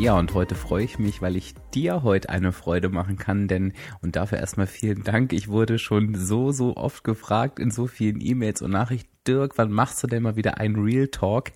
Ja, und heute freue ich mich, weil ich dir heute eine Freude machen kann, denn und dafür erstmal vielen Dank. Ich wurde schon so, so oft gefragt in so vielen E-Mails und Nachrichten. Dirk, wann machst du denn mal wieder ein Real Talk?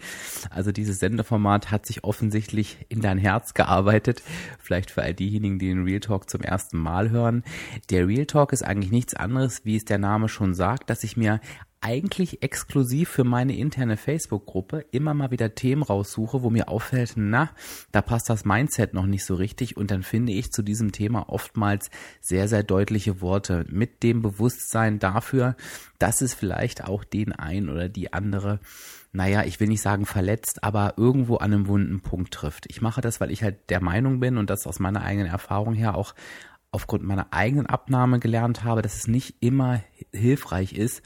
Also dieses Sendeformat hat sich offensichtlich in dein Herz gearbeitet. Vielleicht für all diejenigen, die den Real Talk zum ersten Mal hören. Der Real Talk ist eigentlich nichts anderes, wie es der Name schon sagt, dass ich mir eigentlich exklusiv für meine interne Facebook-Gruppe immer mal wieder Themen raussuche, wo mir auffällt, na, da passt das Mindset noch nicht so richtig und dann finde ich zu diesem Thema oftmals sehr, sehr deutliche Worte mit dem Bewusstsein dafür, dass es vielleicht auch den einen oder die andere naja, ich will nicht sagen verletzt, aber irgendwo an einem wunden Punkt trifft. Ich mache das, weil ich halt der Meinung bin und das aus meiner eigenen Erfahrung her auch aufgrund meiner eigenen Abnahme gelernt habe, dass es nicht immer hilfreich ist,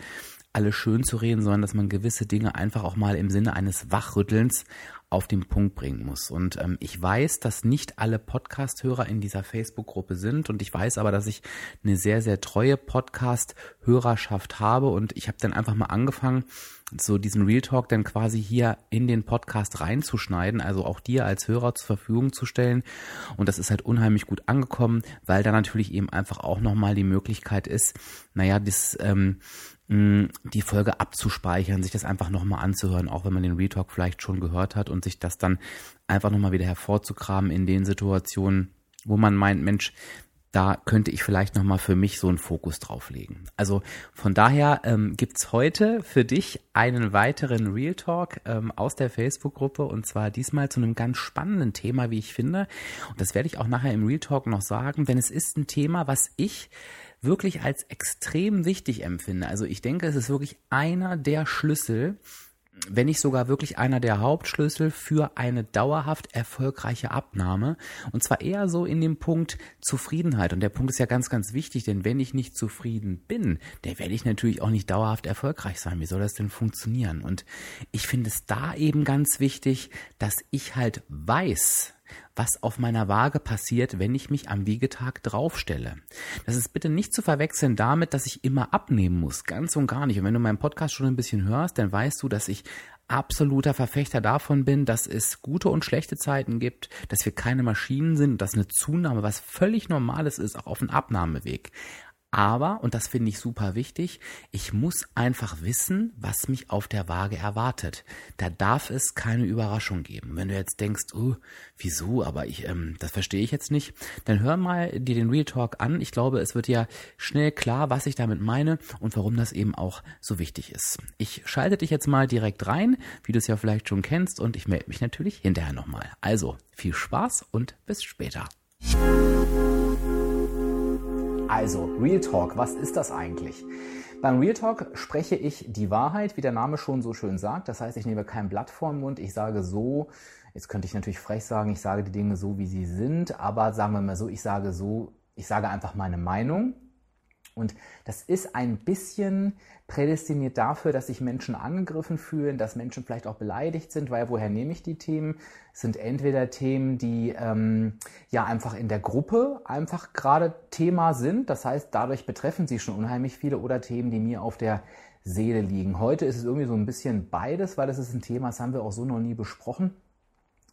alles schön zu reden, sondern dass man gewisse Dinge einfach auch mal im Sinne eines Wachrüttelns auf den Punkt bringen muss. Und ähm, ich weiß, dass nicht alle Podcast-Hörer in dieser Facebook-Gruppe sind und ich weiß aber, dass ich eine sehr, sehr treue Podcast-Hörerschaft habe und ich habe dann einfach mal angefangen, so diesen Real Talk dann quasi hier in den Podcast reinzuschneiden, also auch dir als Hörer zur Verfügung zu stellen. Und das ist halt unheimlich gut angekommen, weil da natürlich eben einfach auch nochmal die Möglichkeit ist, naja, das ähm, die Folge abzuspeichern, sich das einfach nochmal anzuhören, auch wenn man den Retalk vielleicht schon gehört hat und sich das dann einfach nochmal wieder hervorzukramen in den Situationen, wo man meint, Mensch, da könnte ich vielleicht nochmal für mich so einen Fokus drauflegen. Also von daher ähm, gibt's heute für dich einen weiteren Real Talk ähm, aus der Facebook-Gruppe und zwar diesmal zu einem ganz spannenden Thema, wie ich finde. Und das werde ich auch nachher im Real Talk noch sagen, denn es ist ein Thema, was ich wirklich als extrem wichtig empfinde. Also ich denke, es ist wirklich einer der Schlüssel, wenn nicht sogar wirklich einer der Hauptschlüssel für eine dauerhaft erfolgreiche Abnahme. Und zwar eher so in dem Punkt Zufriedenheit. Und der Punkt ist ja ganz, ganz wichtig, denn wenn ich nicht zufrieden bin, dann werde ich natürlich auch nicht dauerhaft erfolgreich sein. Wie soll das denn funktionieren? Und ich finde es da eben ganz wichtig, dass ich halt weiß, was auf meiner Waage passiert, wenn ich mich am Wiegetag draufstelle. Das ist bitte nicht zu verwechseln damit, dass ich immer abnehmen muss. Ganz und gar nicht. Und wenn du meinen Podcast schon ein bisschen hörst, dann weißt du, dass ich absoluter Verfechter davon bin, dass es gute und schlechte Zeiten gibt, dass wir keine Maschinen sind, dass eine Zunahme was völlig Normales ist, auch auf dem Abnahmeweg. Aber, und das finde ich super wichtig, ich muss einfach wissen, was mich auf der Waage erwartet. Da darf es keine Überraschung geben. Wenn du jetzt denkst, oh, wieso, aber ich, ähm, das verstehe ich jetzt nicht, dann hör mal dir den Real Talk an. Ich glaube, es wird ja schnell klar, was ich damit meine und warum das eben auch so wichtig ist. Ich schalte dich jetzt mal direkt rein, wie du es ja vielleicht schon kennst, und ich melde mich natürlich hinterher nochmal. Also, viel Spaß und bis später. Also, Real Talk, was ist das eigentlich? Beim Real Talk spreche ich die Wahrheit, wie der Name schon so schön sagt. Das heißt, ich nehme kein Blatt vor den Mund, ich sage so, jetzt könnte ich natürlich frech sagen, ich sage die Dinge so, wie sie sind, aber sagen wir mal so, ich sage so, ich sage einfach meine Meinung und das ist ein bisschen prädestiniert dafür, dass sich Menschen angegriffen fühlen, dass Menschen vielleicht auch beleidigt sind, weil woher nehme ich die Themen? Es sind entweder Themen, die ähm, ja einfach in der Gruppe einfach gerade Thema sind, das heißt, dadurch betreffen sie schon unheimlich viele, oder Themen, die mir auf der Seele liegen. Heute ist es irgendwie so ein bisschen beides, weil das ist ein Thema, das haben wir auch so noch nie besprochen.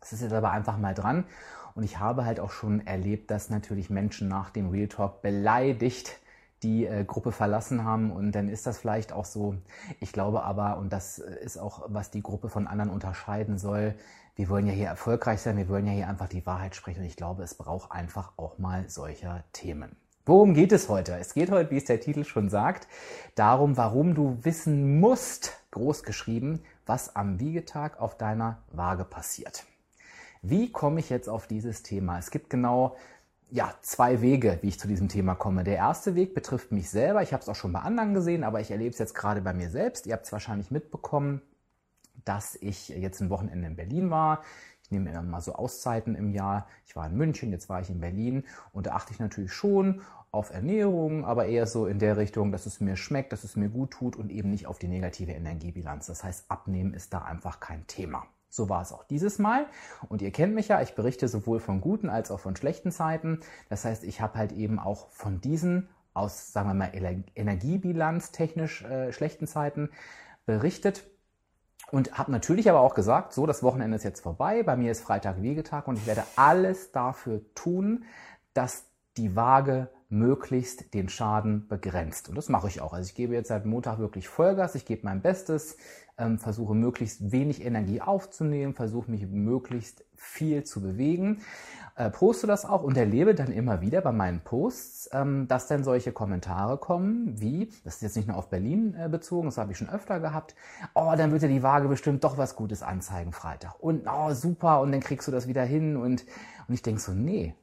Es ist jetzt aber einfach mal dran. Und ich habe halt auch schon erlebt, dass natürlich Menschen nach dem Real Talk beleidigt die äh, Gruppe verlassen haben und dann ist das vielleicht auch so. Ich glaube aber, und das ist auch, was die Gruppe von anderen unterscheiden soll, wir wollen ja hier erfolgreich sein, wir wollen ja hier einfach die Wahrheit sprechen und ich glaube, es braucht einfach auch mal solcher Themen. Worum geht es heute? Es geht heute, wie es der Titel schon sagt, darum, warum du wissen musst, groß geschrieben, was am Wiegetag auf deiner Waage passiert. Wie komme ich jetzt auf dieses Thema? Es gibt genau ja, zwei Wege, wie ich zu diesem Thema komme. Der erste Weg betrifft mich selber. Ich habe es auch schon bei anderen gesehen, aber ich erlebe es jetzt gerade bei mir selbst. Ihr habt es wahrscheinlich mitbekommen, dass ich jetzt ein Wochenende in Berlin war. Ich nehme immer mal so Auszeiten im Jahr. Ich war in München, jetzt war ich in Berlin und da achte ich natürlich schon auf Ernährung, aber eher so in der Richtung, dass es mir schmeckt, dass es mir gut tut und eben nicht auf die negative Energiebilanz. Das heißt, abnehmen ist da einfach kein Thema. So war es auch dieses Mal. Und ihr kennt mich ja, ich berichte sowohl von guten als auch von schlechten Zeiten. Das heißt, ich habe halt eben auch von diesen aus, sagen wir mal, Energiebilanz technisch äh, schlechten Zeiten berichtet. Und habe natürlich aber auch gesagt, so, das Wochenende ist jetzt vorbei, bei mir ist Freitag Wiegetag und ich werde alles dafür tun, dass die Waage möglichst den Schaden begrenzt. Und das mache ich auch. Also ich gebe jetzt seit Montag wirklich Vollgas, ich gebe mein Bestes, ähm, versuche möglichst wenig Energie aufzunehmen, versuche mich möglichst viel zu bewegen, äh, poste das auch und erlebe dann immer wieder bei meinen Posts, ähm, dass dann solche Kommentare kommen, wie, das ist jetzt nicht nur auf Berlin äh, bezogen, das habe ich schon öfter gehabt, oh, dann wird dir die Waage bestimmt doch was Gutes anzeigen Freitag. Und oh, super, und dann kriegst du das wieder hin und, und ich denke so, nee,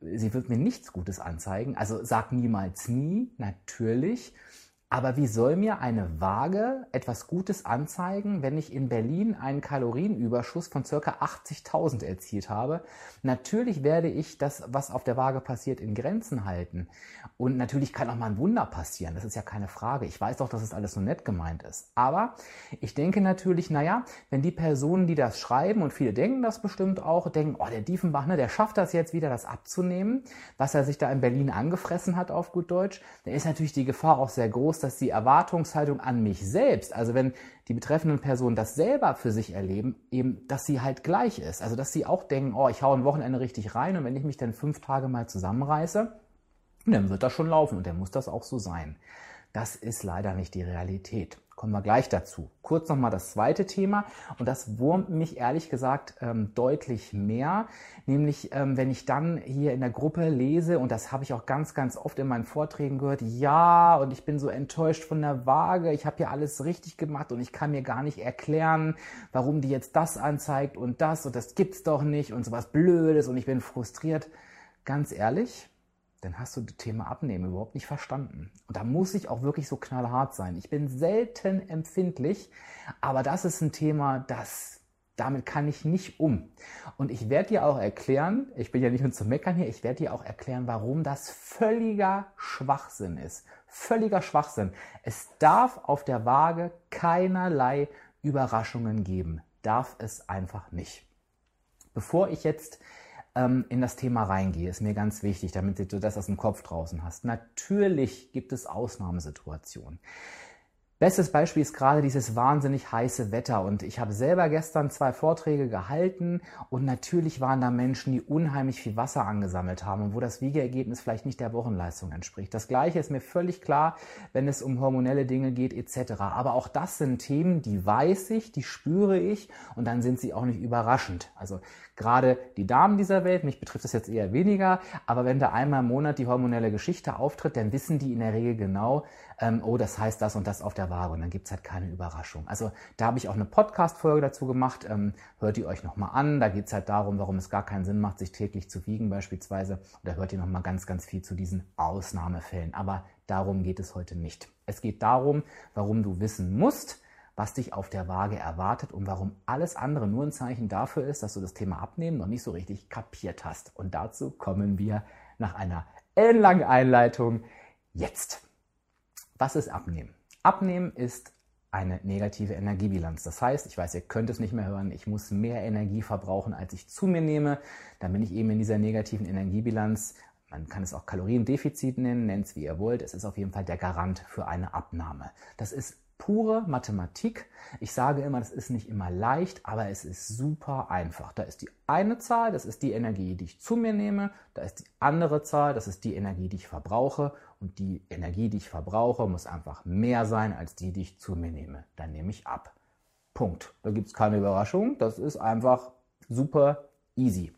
sie wird mir nichts Gutes anzeigen. Also sag niemals nie, natürlich. Aber wie soll mir eine Waage etwas Gutes anzeigen, wenn ich in Berlin einen Kalorienüberschuss von circa 80.000 erzielt habe? Natürlich werde ich das, was auf der Waage passiert, in Grenzen halten. Und natürlich kann auch mal ein Wunder passieren. Das ist ja keine Frage. Ich weiß doch, dass es alles so nett gemeint ist. Aber ich denke natürlich, naja, wenn die Personen, die das schreiben, und viele denken das bestimmt auch, denken, oh, der Diefenbach, ne, der schafft das jetzt wieder, das abzunehmen, was er sich da in Berlin angefressen hat, auf gut Deutsch, dann ist natürlich die Gefahr auch sehr groß, dass die Erwartungshaltung an mich selbst, also wenn die betreffenden Personen das selber für sich erleben, eben, dass sie halt gleich ist. Also, dass sie auch denken, oh, ich hau ein Wochenende richtig rein und wenn ich mich dann fünf Tage mal zusammenreiße, dann wird das schon laufen und dann muss das auch so sein. Das ist leider nicht die Realität. Kommen wir gleich dazu. Kurz nochmal das zweite Thema und das wurmt mich ehrlich gesagt ähm, deutlich mehr, nämlich ähm, wenn ich dann hier in der Gruppe lese und das habe ich auch ganz, ganz oft in meinen Vorträgen gehört, ja und ich bin so enttäuscht von der Waage, ich habe hier alles richtig gemacht und ich kann mir gar nicht erklären, warum die jetzt das anzeigt und das und das gibt's doch nicht und sowas Blödes und ich bin frustriert. Ganz ehrlich, dann hast du das Thema Abnehmen überhaupt nicht verstanden. Und da muss ich auch wirklich so knallhart sein. Ich bin selten empfindlich, aber das ist ein Thema, das, damit kann ich nicht um. Und ich werde dir auch erklären, ich bin ja nicht nur zu meckern hier, ich werde dir auch erklären, warum das völliger Schwachsinn ist. Völliger Schwachsinn. Es darf auf der Waage keinerlei Überraschungen geben. Darf es einfach nicht. Bevor ich jetzt ähm, in das Thema reingehe, ist mir ganz wichtig, damit du das aus dem Kopf draußen hast. Natürlich gibt es Ausnahmesituationen. Bestes Beispiel ist gerade dieses wahnsinnig heiße Wetter und ich habe selber gestern zwei Vorträge gehalten und natürlich waren da Menschen, die unheimlich viel Wasser angesammelt haben und wo das Wiegeergebnis vielleicht nicht der Wochenleistung entspricht. Das gleiche ist mir völlig klar, wenn es um hormonelle Dinge geht etc. Aber auch das sind Themen, die weiß ich, die spüre ich und dann sind sie auch nicht überraschend. Also gerade die Damen dieser Welt, mich betrifft das jetzt eher weniger, aber wenn da einmal im Monat die hormonelle Geschichte auftritt, dann wissen die in der Regel genau, ähm, oh, das heißt das und das auf der Waage und dann gibt's halt keine Überraschung. Also da habe ich auch eine Podcast-Folge dazu gemacht, ähm, hört ihr euch nochmal an, da geht's halt darum, warum es gar keinen Sinn macht, sich täglich zu wiegen beispielsweise. Und da hört ihr nochmal ganz, ganz viel zu diesen Ausnahmefällen. Aber darum geht es heute nicht. Es geht darum, warum du wissen musst, was dich auf der Waage erwartet und warum alles andere nur ein Zeichen dafür ist, dass du das Thema Abnehmen noch nicht so richtig kapiert hast. Und dazu kommen wir nach einer ellenlangen Einleitung jetzt. Was ist Abnehmen? Abnehmen ist eine negative Energiebilanz. Das heißt, ich weiß, ihr könnt es nicht mehr hören, ich muss mehr Energie verbrauchen, als ich zu mir nehme. Dann bin ich eben in dieser negativen Energiebilanz. Man kann es auch Kaloriendefizit nennen, nennt es wie ihr wollt. Es ist auf jeden Fall der Garant für eine Abnahme. Das ist pure Mathematik. Ich sage immer, das ist nicht immer leicht, aber es ist super einfach. Da ist die eine Zahl, das ist die Energie, die ich zu mir nehme. Da ist die andere Zahl, das ist die Energie, die ich verbrauche. Und die Energie, die ich verbrauche, muss einfach mehr sein als die, die ich zu mir nehme. Dann nehme ich ab. Punkt. Da gibt es keine Überraschung. Das ist einfach super easy.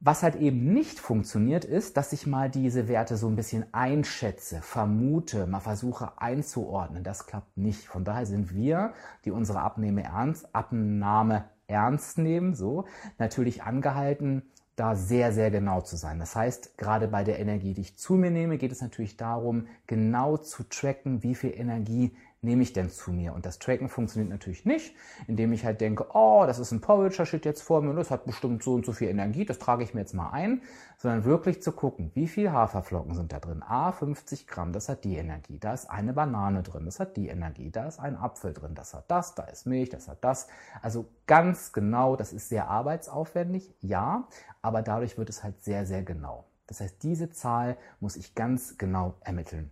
Was halt eben nicht funktioniert, ist, dass ich mal diese Werte so ein bisschen einschätze, vermute, mal versuche einzuordnen. Das klappt nicht. Von daher sind wir, die unsere Abnehme ernst, Abnahme ernst nehmen, so, natürlich angehalten, da sehr, sehr genau zu sein. Das heißt, gerade bei der Energie, die ich zu mir nehme, geht es natürlich darum, genau zu tracken, wie viel Energie nehme ich denn zu mir? Und das Tracken funktioniert natürlich nicht, indem ich halt denke, oh, das ist ein Porridge, das steht jetzt vor mir und das hat bestimmt so und so viel Energie, das trage ich mir jetzt mal ein, sondern wirklich zu gucken, wie viel Haferflocken sind da drin? Ah, 50 Gramm, das hat die Energie. Da ist eine Banane drin, das hat die Energie. Da ist ein Apfel drin, das hat das, da ist Milch, das hat das. Also ganz genau, das ist sehr arbeitsaufwendig, ja, aber dadurch wird es halt sehr, sehr genau. Das heißt, diese Zahl muss ich ganz genau ermitteln.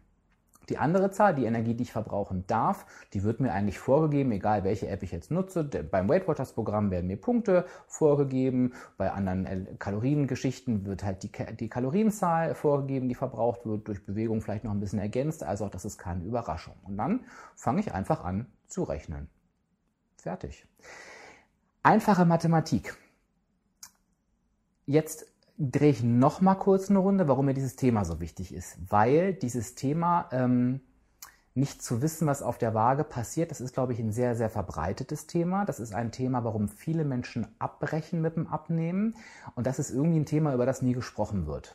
Die andere Zahl, die Energie, die ich verbrauchen darf, die wird mir eigentlich vorgegeben, egal welche App ich jetzt nutze. Beim Weight Watchers Programm werden mir Punkte vorgegeben. Bei anderen äh, Kaloriengeschichten wird halt die, die Kalorienzahl vorgegeben, die verbraucht wird, durch Bewegung vielleicht noch ein bisschen ergänzt. Also auch das ist keine Überraschung. Und dann fange ich einfach an zu rechnen. Fertig. Einfache Mathematik. Jetzt drehe ich noch mal kurz eine Runde, warum mir dieses Thema so wichtig ist. Weil dieses Thema ähm, nicht zu wissen, was auf der Waage passiert, das ist, glaube ich, ein sehr, sehr verbreitetes Thema. Das ist ein Thema, warum viele Menschen abbrechen mit dem Abnehmen. Und das ist irgendwie ein Thema, über das nie gesprochen wird.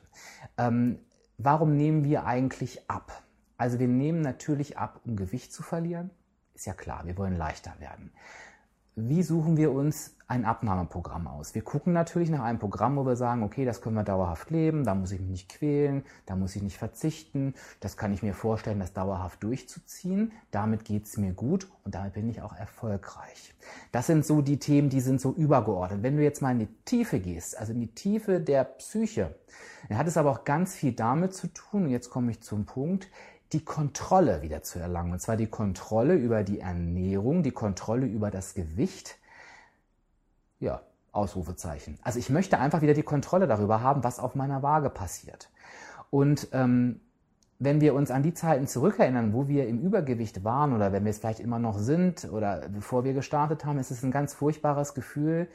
Ähm, warum nehmen wir eigentlich ab? Also wir nehmen natürlich ab, um Gewicht zu verlieren. Ist ja klar, wir wollen leichter werden wie suchen wir uns ein Abnahmeprogramm aus? Wir gucken natürlich nach einem Programm, wo wir sagen, okay, das können wir dauerhaft leben, da muss ich mich nicht quälen, da muss ich nicht verzichten, das kann ich mir vorstellen, das dauerhaft durchzuziehen. Damit geht es mir gut und damit bin ich auch erfolgreich. Das sind so die Themen, die sind so übergeordnet. Wenn du jetzt mal in die Tiefe gehst, also in die Tiefe der Psyche, dann hat es aber auch ganz viel damit zu tun, und jetzt komme ich zum Punkt, die Kontrolle wieder zu erlangen. Und zwar die Kontrolle über die Ernährung, die Kontrolle über das Gewicht. Ja, Ausrufezeichen. Also ich möchte einfach wieder die Kontrolle darüber haben, was auf meiner Waage passiert. Und ähm, wenn wir uns an die Zeiten zurückerinnern, wo wir im Übergewicht waren oder wenn wir es vielleicht immer noch sind oder bevor wir gestartet haben, ist es ein ganz furchtbares Gefühl,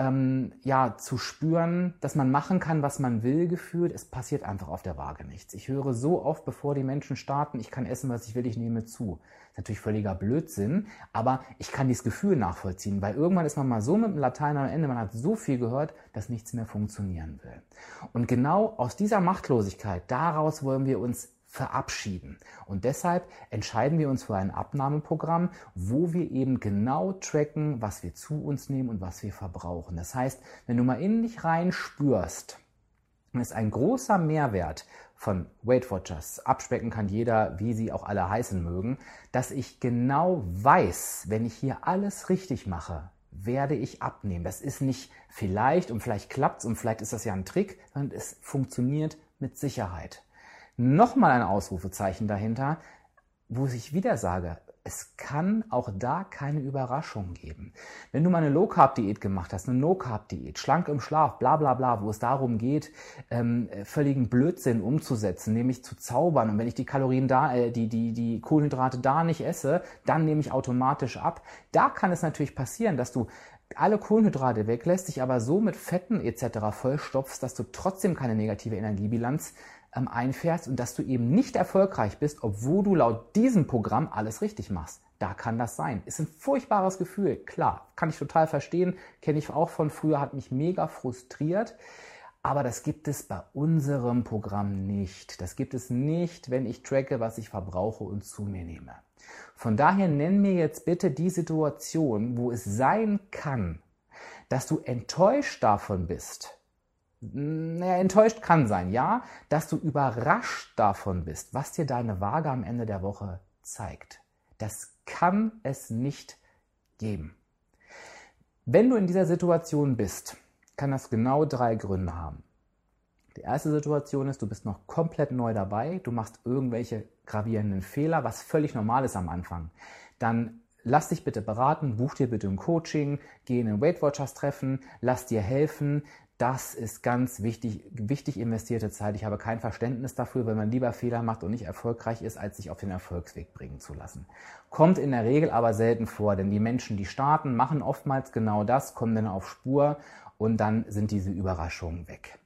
ähm, ja, zu spüren, dass man machen kann, was man will, gefühlt. Es passiert einfach auf der Waage nichts. Ich höre so oft, bevor die Menschen starten, ich kann essen, was ich will, ich nehme zu. Das ist natürlich völliger Blödsinn, aber ich kann dieses Gefühl nachvollziehen, weil irgendwann ist man mal so mit dem Latein am Ende, man hat so viel gehört, dass nichts mehr funktionieren will. Und genau aus dieser Machtlosigkeit, daraus wollen wir uns verabschieden. Und deshalb entscheiden wir uns für ein Abnahmeprogramm, wo wir eben genau tracken, was wir zu uns nehmen und was wir verbrauchen. Das heißt, wenn du mal in dich rein spürst, ist ein großer Mehrwert von Weight Watchers, abspecken kann jeder, wie sie auch alle heißen mögen, dass ich genau weiß, wenn ich hier alles richtig mache, werde ich abnehmen. Das ist nicht vielleicht und vielleicht klappt's und vielleicht ist das ja ein Trick, sondern es funktioniert mit Sicherheit nochmal ein Ausrufezeichen dahinter, wo ich wieder sage, es kann auch da keine Überraschung geben. Wenn du mal eine Low-Carb-Diät gemacht hast, eine No-Carb-Diät, schlank im Schlaf, bla bla bla, wo es darum geht, ähm, völligen Blödsinn umzusetzen, nämlich zu zaubern. Und wenn ich die Kalorien da, äh, die, die, die Kohlenhydrate da nicht esse, dann nehme ich automatisch ab. Da kann es natürlich passieren, dass du alle Kohlenhydrate weglässt, dich aber so mit Fetten etc. vollstopfst, dass du trotzdem keine negative Energiebilanz ähm, einfährst und dass du eben nicht erfolgreich bist, obwohl du laut diesem Programm alles richtig machst. Da kann das sein. Ist ein furchtbares Gefühl. Klar, kann ich total verstehen. Kenne ich auch von früher, hat mich mega frustriert. Aber das gibt es bei unserem Programm nicht. Das gibt es nicht, wenn ich tracke, was ich verbrauche und zu mir nehme. Von daher nenn mir jetzt bitte die Situation, wo es sein kann, dass du enttäuscht davon bist, naja, enttäuscht kann sein, ja, dass du überrascht davon bist, was dir deine Waage am Ende der Woche zeigt. Das kann es nicht geben. Wenn du in dieser Situation bist, kann das genau drei Gründe haben. Die erste Situation ist, du bist noch komplett neu dabei, du machst irgendwelche gravierenden Fehler, was völlig normal ist am Anfang. Dann lass dich bitte beraten, buch dir bitte ein Coaching, geh in ein Weight Watchers Treffen, lass dir helfen, das ist ganz wichtig, wichtig investierte Zeit. Ich habe kein Verständnis dafür, wenn man lieber Fehler macht und nicht erfolgreich ist, als sich auf den Erfolgsweg bringen zu lassen. Kommt in der Regel aber selten vor, denn die Menschen, die starten, machen oftmals genau das, kommen dann auf Spur und dann sind diese Überraschungen weg.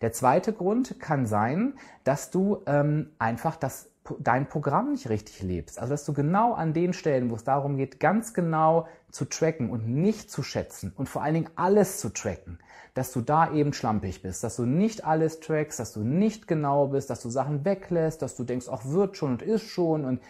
Der zweite Grund kann sein, dass du ähm, einfach das dein Programm nicht richtig lebst. Also dass du genau an den Stellen, wo es darum geht, ganz genau zu tracken und nicht zu schätzen und vor allen Dingen alles zu tracken, dass du da eben schlampig bist, dass du nicht alles trackst, dass du nicht genau bist, dass du Sachen weglässt, dass du denkst, ach wird schon und ist schon und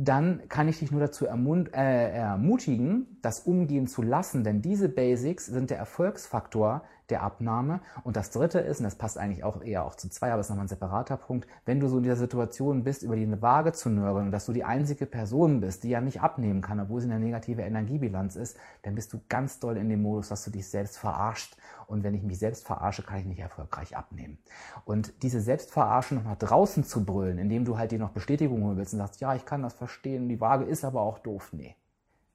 dann kann ich dich nur dazu äh, ermutigen, das umgehen zu lassen, denn diese Basics sind der Erfolgsfaktor der Abnahme. Und das dritte ist, und das passt eigentlich auch eher auch zu zwei, aber ist nochmal ein separater Punkt, wenn du so in dieser Situation bist, über die Waage zu nörgeln und dass du die einzige Person bist, die ja nicht abnehmen kann, obwohl sie eine negative Energiebilanz ist, dann bist du ganz doll in dem Modus, dass du dich selbst verarscht. Und wenn ich mich selbst verarsche, kann ich nicht erfolgreich abnehmen. Und diese Selbstverarsche noch nach draußen zu brüllen, indem du halt dir noch Bestätigung holen willst und sagst, ja, ich kann das verstehen, die Waage ist aber auch doof. Nee.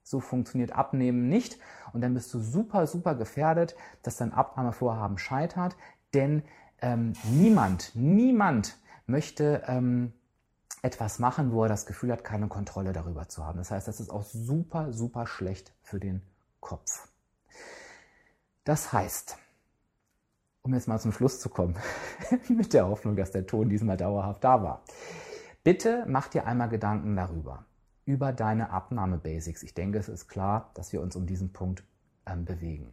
So funktioniert Abnehmen nicht. Und dann bist du super, super gefährdet, dass dein Abnahmevorhaben scheitert. Denn ähm, niemand, niemand möchte ähm, etwas machen, wo er das Gefühl hat, keine Kontrolle darüber zu haben. Das heißt, das ist auch super, super schlecht für den Kopf. Das heißt, um jetzt mal zum Schluss zu kommen, mit der Hoffnung, dass der Ton diesmal dauerhaft da war. Bitte mach dir einmal Gedanken darüber, über deine Abnahme-Basics. Ich denke, es ist klar, dass wir uns um diesen Punkt ähm, bewegen.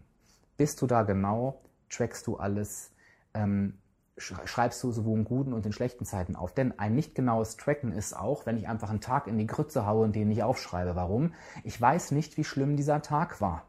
Bist du da genau? Trackst du alles? Ähm, schreibst du sowohl in guten und in schlechten Zeiten auf? Denn ein nicht genaues Tracken ist auch, wenn ich einfach einen Tag in die Grütze haue und den nicht aufschreibe. Warum? Ich weiß nicht, wie schlimm dieser Tag war.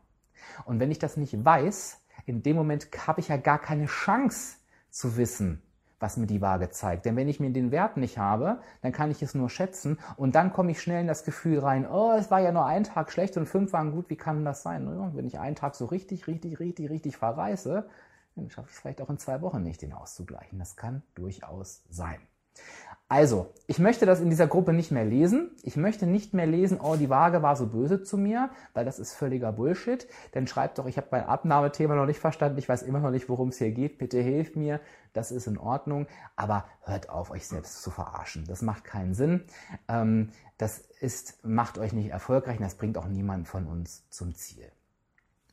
Und wenn ich das nicht weiß, in dem Moment habe ich ja gar keine Chance zu wissen, was mir die Waage zeigt. Denn wenn ich mir den Wert nicht habe, dann kann ich es nur schätzen und dann komme ich schnell in das Gefühl rein, oh, es war ja nur ein Tag schlecht und fünf waren gut, wie kann das sein? Wenn ich einen Tag so richtig, richtig, richtig, richtig verreiße, dann schaffe ich es vielleicht auch in zwei Wochen nicht, den auszugleichen. Das kann durchaus sein. Also, ich möchte das in dieser Gruppe nicht mehr lesen. Ich möchte nicht mehr lesen, oh, die Waage war so böse zu mir, weil das ist völliger Bullshit. Denn schreibt doch, ich habe mein Abnahmethema noch nicht verstanden, ich weiß immer noch nicht, worum es hier geht. Bitte hilft mir, das ist in Ordnung. Aber hört auf, euch selbst zu verarschen. Das macht keinen Sinn. Ähm, das ist, macht euch nicht erfolgreich und das bringt auch niemanden von uns zum Ziel.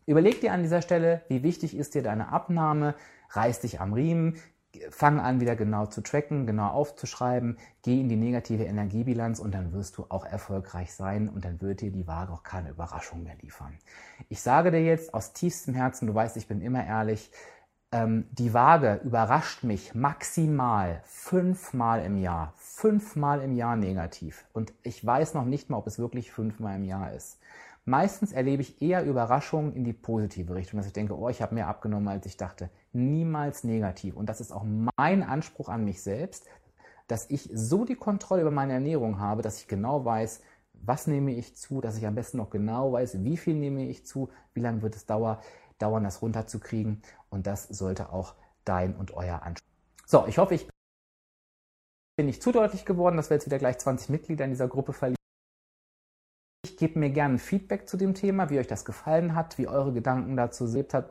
Überleg dir an dieser Stelle, wie wichtig ist dir deine Abnahme? Reiß dich am Riemen, fang an, wieder genau zu tracken, genau aufzuschreiben, geh in die negative Energiebilanz und dann wirst du auch erfolgreich sein und dann wird dir die Waage auch keine Überraschung mehr liefern. Ich sage dir jetzt aus tiefstem Herzen, du weißt, ich bin immer ehrlich, ähm, die Waage überrascht mich maximal fünfmal im Jahr. Fünfmal im Jahr negativ. Und ich weiß noch nicht mal, ob es wirklich fünfmal im Jahr ist. Meistens erlebe ich eher Überraschungen in die positive Richtung, dass ich denke, oh, ich habe mehr abgenommen, als ich dachte. Niemals negativ. Und das ist auch mein Anspruch an mich selbst, dass ich so die Kontrolle über meine Ernährung habe, dass ich genau weiß, was nehme ich zu, dass ich am besten noch genau weiß, wie viel nehme ich zu, wie lange wird es dauern, dauern, das runterzukriegen. Und das sollte auch dein und euer Anspruch. So, ich hoffe, ich bin nicht zu deutlich geworden, dass wir jetzt wieder gleich 20 Mitglieder in dieser Gruppe verlieren. Gebt mir gerne Feedback zu dem Thema, wie euch das gefallen hat, wie eure Gedanken dazu erlebt habt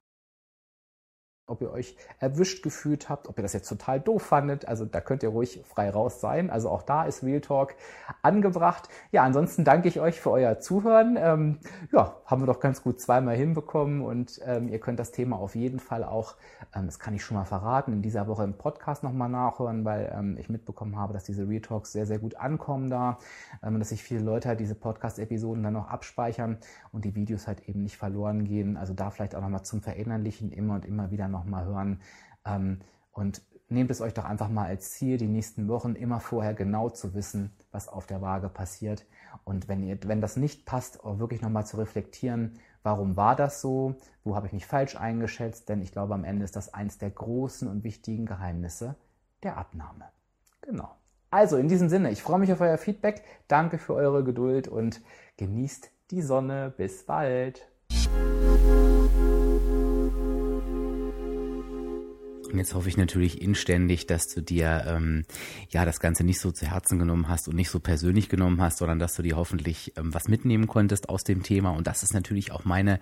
ob ihr euch erwischt gefühlt habt, ob ihr das jetzt total doof fandet. Also da könnt ihr ruhig frei raus sein. Also auch da ist Real Talk angebracht. Ja, ansonsten danke ich euch für euer Zuhören. Ähm, ja, haben wir doch ganz gut zweimal hinbekommen und ähm, ihr könnt das Thema auf jeden Fall auch, ähm, das kann ich schon mal verraten, in dieser Woche im Podcast nochmal nachhören, weil ähm, ich mitbekommen habe, dass diese Real Talks sehr, sehr gut ankommen da, ähm, dass sich viele Leute halt diese Podcast-Episoden dann noch abspeichern und die Videos halt eben nicht verloren gehen. Also da vielleicht auch nochmal zum Verinnerlichen immer und immer wieder noch nochmal hören. Ähm, und nehmt es euch doch einfach mal als Ziel, die nächsten Wochen immer vorher genau zu wissen, was auf der Waage passiert. Und wenn, ihr, wenn das nicht passt, auch wirklich nochmal zu reflektieren, warum war das so, wo habe ich mich falsch eingeschätzt, denn ich glaube, am Ende ist das eins der großen und wichtigen Geheimnisse der Abnahme. Genau. Also in diesem Sinne, ich freue mich auf euer Feedback, danke für eure Geduld und genießt die Sonne. Bis bald. Und jetzt hoffe ich natürlich inständig, dass du dir ähm, ja das Ganze nicht so zu Herzen genommen hast und nicht so persönlich genommen hast, sondern dass du dir hoffentlich ähm, was mitnehmen konntest aus dem Thema. Und das ist natürlich auch meine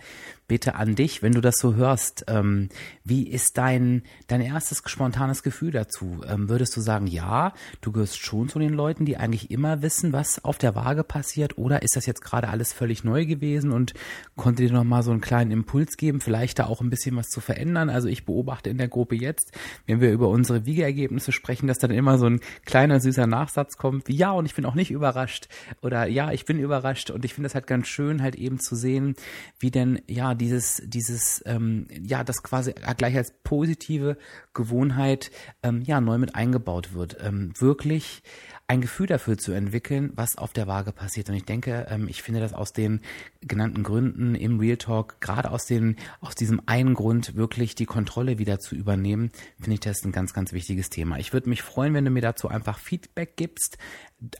Bitte an dich, wenn du das so hörst. Ähm, wie ist dein dein erstes spontanes Gefühl dazu? Ähm, würdest du sagen, ja, du gehörst schon zu den Leuten, die eigentlich immer wissen, was auf der Waage passiert, oder ist das jetzt gerade alles völlig neu gewesen und konnte dir noch mal so einen kleinen Impuls geben, vielleicht da auch ein bisschen was zu verändern? Also ich beobachte in der Gruppe jetzt jetzt, wenn wir über unsere Wiegeergebnisse sprechen, dass dann immer so ein kleiner süßer Nachsatz kommt, wie ja, und ich bin auch nicht überrascht oder ja, ich bin überrascht und ich finde das halt ganz schön, halt eben zu sehen, wie denn ja dieses, dieses, ähm, ja, das quasi gleich als positive Gewohnheit ähm, ja neu mit eingebaut wird. Ähm, wirklich ein Gefühl dafür zu entwickeln, was auf der Waage passiert. Und ich denke, ähm, ich finde das aus den genannten Gründen im Real Talk, gerade aus den, aus diesem einen Grund, wirklich die Kontrolle wieder zu übernehmen, finde ich das ein ganz, ganz wichtiges Thema. Ich würde mich freuen, wenn du mir dazu einfach Feedback gibst.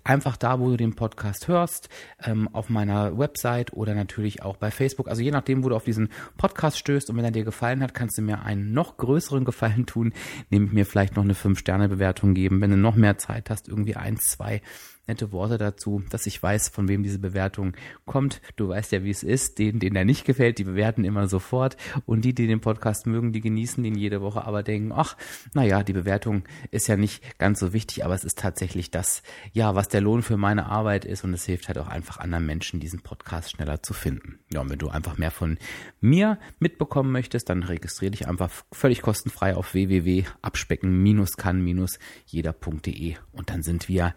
Einfach da, wo du den Podcast hörst, ähm, auf meiner Website oder natürlich auch bei Facebook. Also je nachdem, wo du auf diesen Podcast stößt und wenn er dir gefallen hat, kannst du mir einen noch größeren Gefallen tun, nämlich mir vielleicht noch eine 5-Sterne-Bewertung geben. Wenn du noch mehr Zeit hast, irgendwie ein, zwei nette Worte dazu, dass ich weiß, von wem diese Bewertung kommt. Du weißt ja, wie es ist. Den, denen der nicht gefällt, die bewerten immer sofort. Und die, die den Podcast mögen, die genießen den jede Woche, aber denken, ach, naja, die Bewertung ist ja nicht ganz so wichtig, aber es ist tatsächlich das, ja, was der Lohn für meine Arbeit ist. Und es hilft halt auch einfach anderen Menschen, diesen Podcast schneller zu finden. Ja, und wenn du einfach mehr von mir mitbekommen möchtest, dann registriere dich einfach völlig kostenfrei auf www.abspecken-kann-jeder.de und dann sind wir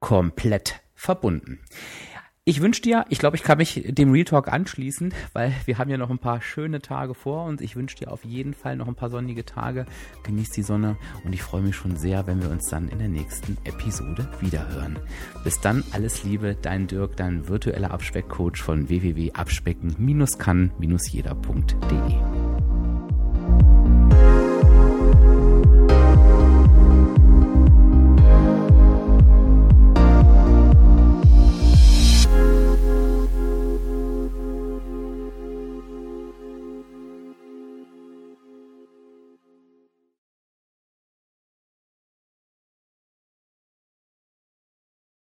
komplett verbunden. Ich wünsche dir, ich glaube, ich kann mich dem Real Talk anschließen, weil wir haben ja noch ein paar schöne Tage vor uns. Ich wünsche dir auf jeden Fall noch ein paar sonnige Tage. Genieß die Sonne und ich freue mich schon sehr, wenn wir uns dann in der nächsten Episode wiederhören. Bis dann, alles Liebe, dein Dirk, dein virtueller Abspeckcoach von www.abspecken-kann-jeder.de.